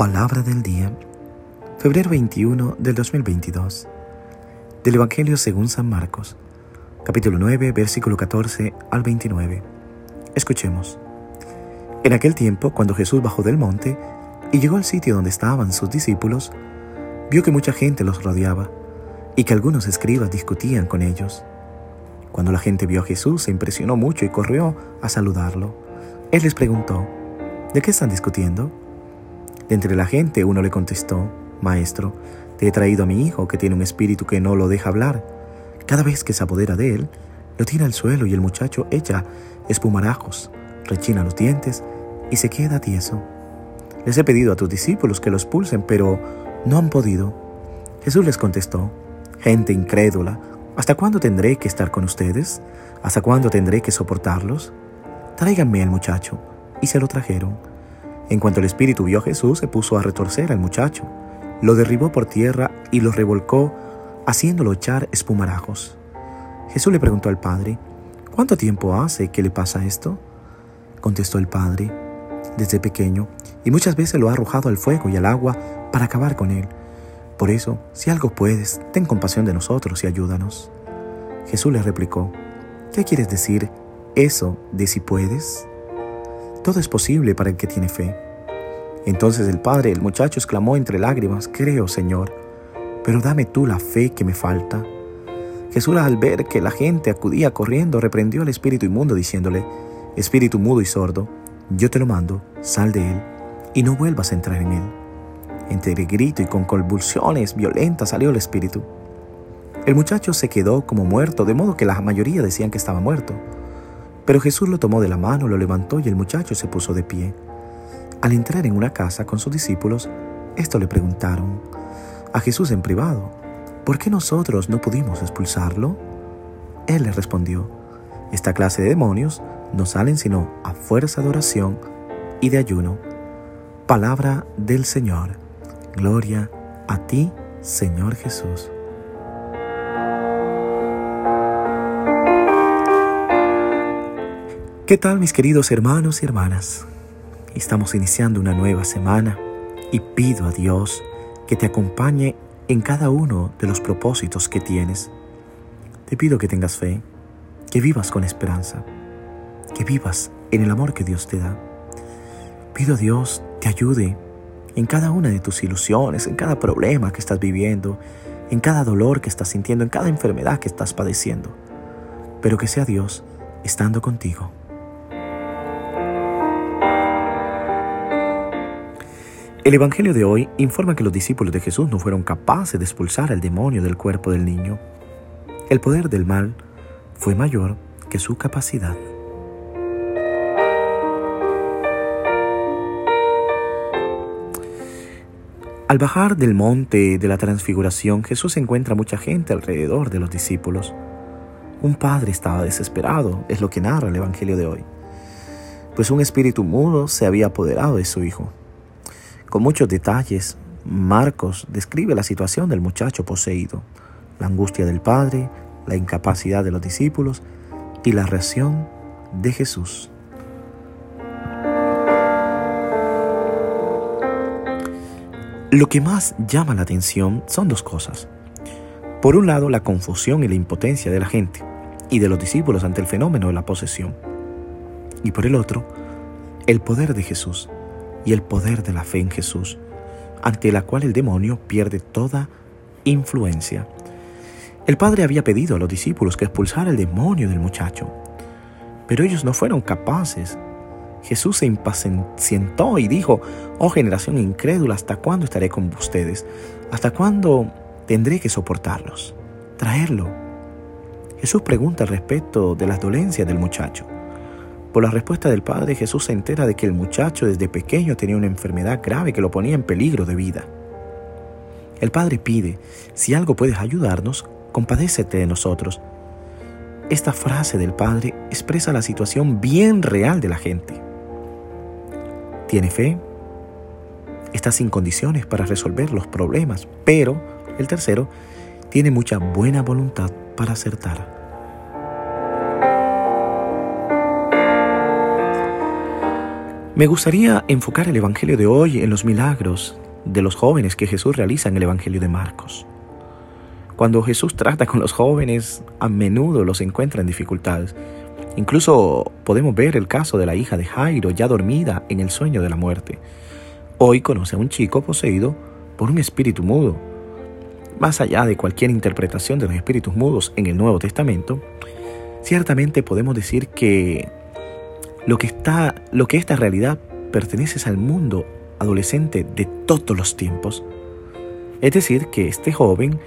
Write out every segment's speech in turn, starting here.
Palabra del día, febrero 21 del 2022, del Evangelio según San Marcos, capítulo 9, versículo 14 al 29. Escuchemos. En aquel tiempo, cuando Jesús bajó del monte y llegó al sitio donde estaban sus discípulos, vio que mucha gente los rodeaba y que algunos escribas discutían con ellos. Cuando la gente vio a Jesús, se impresionó mucho y corrió a saludarlo. Él les preguntó, ¿de qué están discutiendo? De entre la gente uno le contestó, Maestro, te he traído a mi hijo que tiene un espíritu que no lo deja hablar. Cada vez que se apodera de él, lo tira al suelo y el muchacho echa espumarajos, rechina los dientes y se queda tieso. Les he pedido a tus discípulos que los pulsen, pero no han podido. Jesús les contestó, Gente incrédula, ¿hasta cuándo tendré que estar con ustedes? ¿Hasta cuándo tendré que soportarlos? Tráiganme al muchacho. Y se lo trajeron. En cuanto el espíritu vio a Jesús, se puso a retorcer al muchacho, lo derribó por tierra y lo revolcó, haciéndolo echar espumarajos. Jesús le preguntó al padre, ¿cuánto tiempo hace que le pasa esto? Contestó el padre, desde pequeño, y muchas veces lo ha arrojado al fuego y al agua para acabar con él. Por eso, si algo puedes, ten compasión de nosotros y ayúdanos. Jesús le replicó, ¿qué quieres decir eso de si puedes? Todo es posible para el que tiene fe. Entonces el padre el muchacho exclamó entre lágrimas, Creo, Señor, pero dame tú la fe que me falta. Jesús al ver que la gente acudía corriendo, reprendió al espíritu inmundo diciéndole, Espíritu mudo y sordo, yo te lo mando, sal de él, y no vuelvas a entrar en él. Entre grito y con convulsiones violentas salió el espíritu. El muchacho se quedó como muerto, de modo que la mayoría decían que estaba muerto. Pero Jesús lo tomó de la mano, lo levantó y el muchacho se puso de pie. Al entrar en una casa con sus discípulos, esto le preguntaron a Jesús en privado, ¿por qué nosotros no pudimos expulsarlo? Él les respondió, esta clase de demonios no salen sino a fuerza de oración y de ayuno. Palabra del Señor. Gloria a ti, Señor Jesús. ¿Qué tal mis queridos hermanos y hermanas? Estamos iniciando una nueva semana y pido a Dios que te acompañe en cada uno de los propósitos que tienes. Te pido que tengas fe, que vivas con esperanza, que vivas en el amor que Dios te da. Pido a Dios te ayude en cada una de tus ilusiones, en cada problema que estás viviendo, en cada dolor que estás sintiendo, en cada enfermedad que estás padeciendo. Pero que sea Dios estando contigo. El Evangelio de hoy informa que los discípulos de Jesús no fueron capaces de expulsar al demonio del cuerpo del niño. El poder del mal fue mayor que su capacidad. Al bajar del monte de la transfiguración, Jesús encuentra mucha gente alrededor de los discípulos. Un padre estaba desesperado, es lo que narra el Evangelio de hoy, pues un espíritu mudo se había apoderado de su hijo. Con muchos detalles, Marcos describe la situación del muchacho poseído, la angustia del padre, la incapacidad de los discípulos y la reacción de Jesús. Lo que más llama la atención son dos cosas. Por un lado, la confusión y la impotencia de la gente y de los discípulos ante el fenómeno de la posesión. Y por el otro, el poder de Jesús y el poder de la fe en Jesús, ante la cual el demonio pierde toda influencia. El padre había pedido a los discípulos que expulsara el demonio del muchacho, pero ellos no fueron capaces. Jesús se impacientó y dijo, oh generación incrédula, ¿hasta cuándo estaré con ustedes? ¿Hasta cuándo tendré que soportarlos? Traerlo. Jesús pregunta al respecto de las dolencias del muchacho. Por la respuesta del padre, Jesús se entera de que el muchacho desde pequeño tenía una enfermedad grave que lo ponía en peligro de vida. El padre pide, si algo puedes ayudarnos, compadécete de nosotros. Esta frase del padre expresa la situación bien real de la gente. Tiene fe, está sin condiciones para resolver los problemas, pero el tercero tiene mucha buena voluntad para acertar. Me gustaría enfocar el Evangelio de hoy en los milagros de los jóvenes que Jesús realiza en el Evangelio de Marcos. Cuando Jesús trata con los jóvenes, a menudo los encuentra en dificultades. Incluso podemos ver el caso de la hija de Jairo ya dormida en el sueño de la muerte. Hoy conoce a un chico poseído por un espíritu mudo. Más allá de cualquier interpretación de los espíritus mudos en el Nuevo Testamento, ciertamente podemos decir que lo que, está, lo que esta realidad pertenece al mundo adolescente de todos los tiempos. Es decir, que este joven,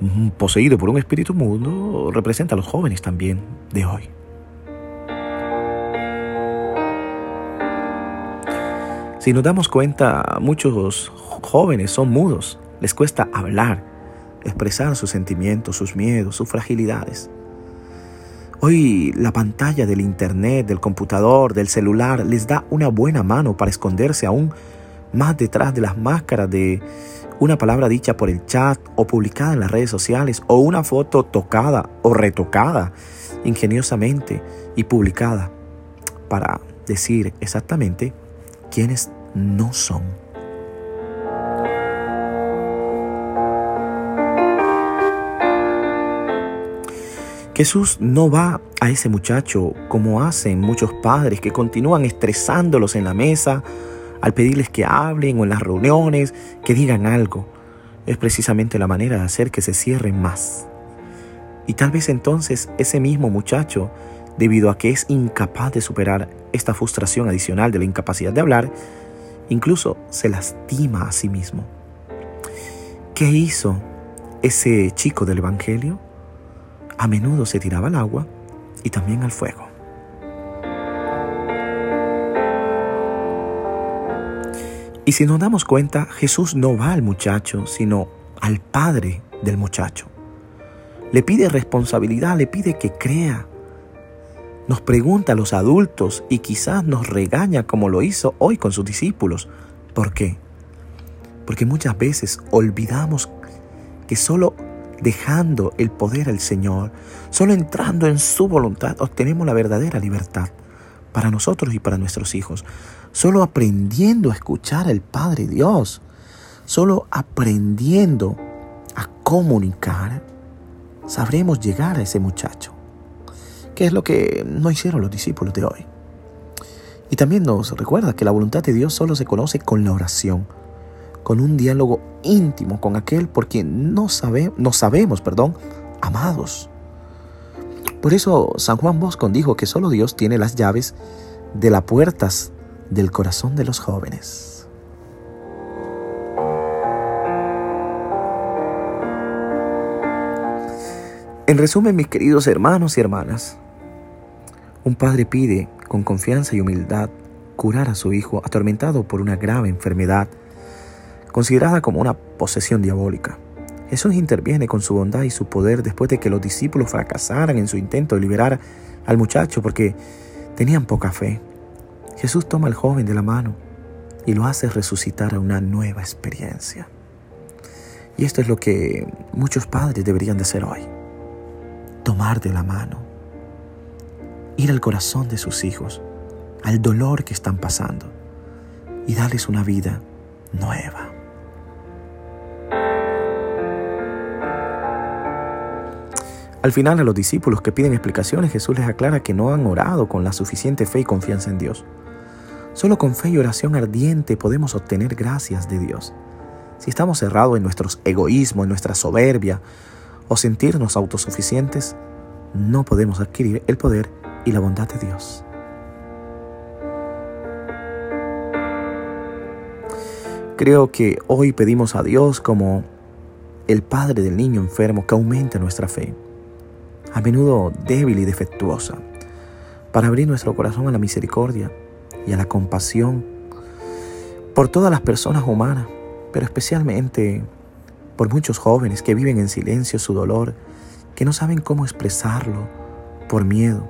mm, poseído por un espíritu mudo, representa a los jóvenes también de hoy. Si nos damos cuenta, muchos jóvenes son mudos, les cuesta hablar, expresar sus sentimientos, sus miedos, sus fragilidades. Hoy la pantalla del internet, del computador, del celular les da una buena mano para esconderse aún más detrás de las máscaras de una palabra dicha por el chat o publicada en las redes sociales o una foto tocada o retocada ingeniosamente y publicada para decir exactamente quiénes no son. Jesús no va a ese muchacho como hacen muchos padres que continúan estresándolos en la mesa al pedirles que hablen o en las reuniones, que digan algo. Es precisamente la manera de hacer que se cierren más. Y tal vez entonces ese mismo muchacho, debido a que es incapaz de superar esta frustración adicional de la incapacidad de hablar, incluso se lastima a sí mismo. ¿Qué hizo ese chico del Evangelio? A menudo se tiraba al agua y también al fuego. Y si nos damos cuenta, Jesús no va al muchacho, sino al padre del muchacho. Le pide responsabilidad, le pide que crea, nos pregunta a los adultos y quizás nos regaña como lo hizo hoy con sus discípulos. ¿Por qué? Porque muchas veces olvidamos que solo dejando el poder al Señor, solo entrando en su voluntad, obtenemos la verdadera libertad para nosotros y para nuestros hijos. Solo aprendiendo a escuchar al Padre Dios, solo aprendiendo a comunicar, sabremos llegar a ese muchacho que es lo que no hicieron los discípulos de hoy. Y también nos recuerda que la voluntad de Dios solo se conoce con la oración, con un diálogo íntimo con aquel por quien no, sabe, no sabemos, perdón, amados. Por eso San Juan Bosco dijo que solo Dios tiene las llaves de las puertas del corazón de los jóvenes. En resumen, mis queridos hermanos y hermanas, un padre pide, con confianza y humildad, curar a su hijo atormentado por una grave enfermedad, considerada como una posesión diabólica. Jesús interviene con su bondad y su poder después de que los discípulos fracasaran en su intento de liberar al muchacho porque tenían poca fe. Jesús toma al joven de la mano y lo hace resucitar a una nueva experiencia. Y esto es lo que muchos padres deberían de hacer hoy. Tomar de la mano ir al corazón de sus hijos, al dolor que están pasando y darles una vida nueva. Al final a los discípulos que piden explicaciones Jesús les aclara que no han orado con la suficiente fe y confianza en Dios. Solo con fe y oración ardiente podemos obtener gracias de Dios. Si estamos cerrados en nuestros egoísmos, en nuestra soberbia o sentirnos autosuficientes, no podemos adquirir el poder y la bondad de Dios. Creo que hoy pedimos a Dios como el Padre del niño enfermo que aumente nuestra fe, a menudo débil y defectuosa, para abrir nuestro corazón a la misericordia y a la compasión por todas las personas humanas, pero especialmente por muchos jóvenes que viven en silencio su dolor, que no saben cómo expresarlo por miedo,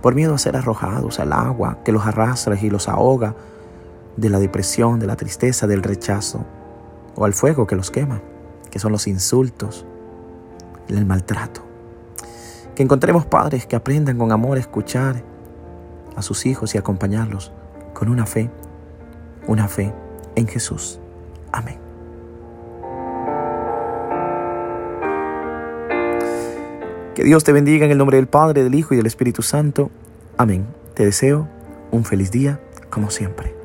por miedo a ser arrojados al agua que los arrastra y los ahoga, de la depresión, de la tristeza, del rechazo, o al fuego que los quema, que son los insultos, el maltrato. Que encontremos padres que aprendan con amor a escuchar a sus hijos y acompañarlos con una fe, una fe en Jesús. Amén. Que Dios te bendiga en el nombre del Padre, del Hijo y del Espíritu Santo. Amén. Te deseo un feliz día como siempre.